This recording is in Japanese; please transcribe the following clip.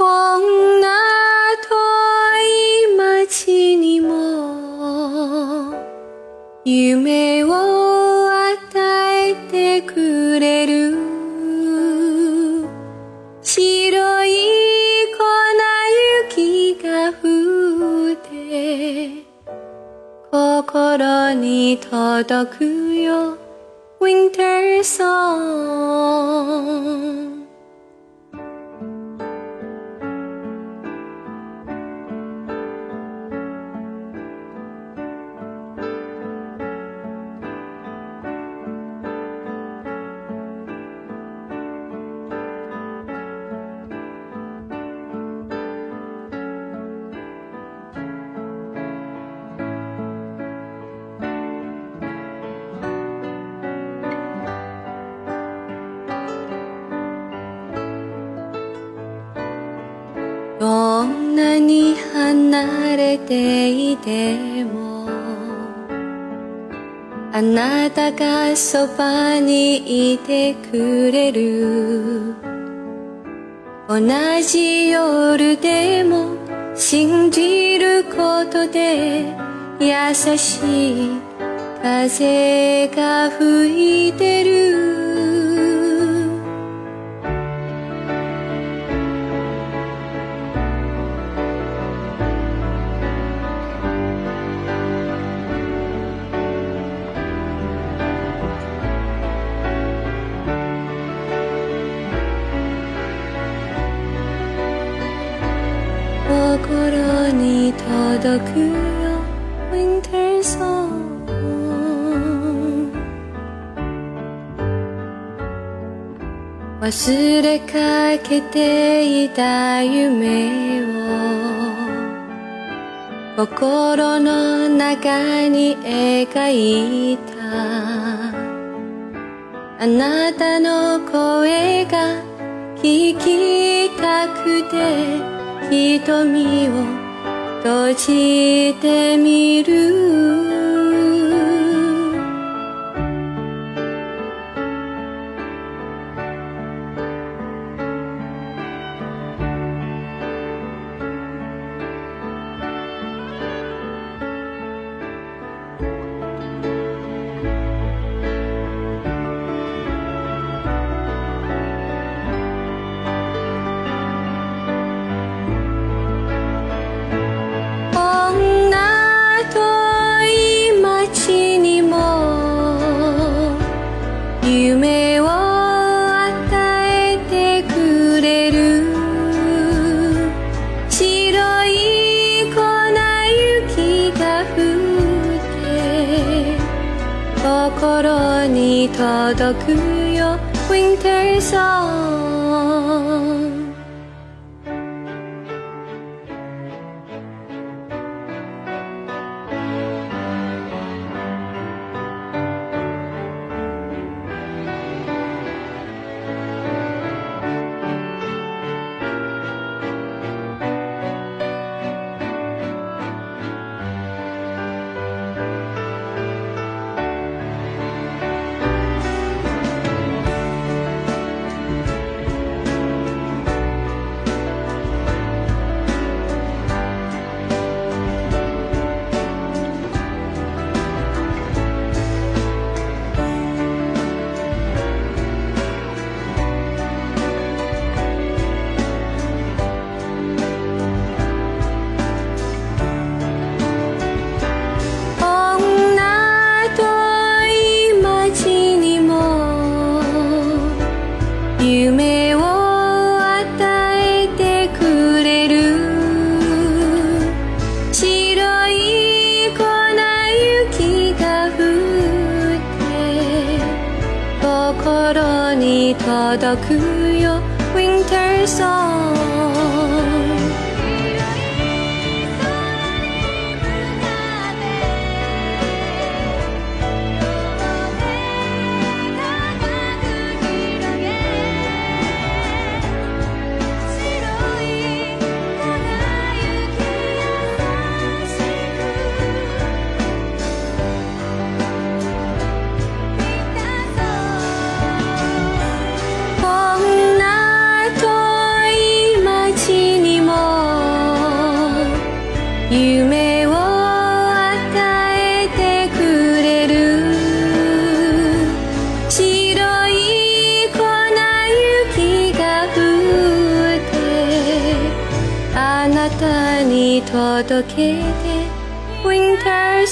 こんな遠い街にも夢を与えてくれる白い粉雪が降って心に届くよ Winter song なに離れていてもあなたがそばにいてくれる。同じ夜でも信じることで優しい風が吹いてる。届くよ Winter song 忘れかけていた夢を心の中に描いた。あなたの声が聞きたくて瞳を閉じてみる心に届くよ Winter song に届くよ Winter song 夢を与えてくれる。白い粉雪が降ってあなたに届けて Winter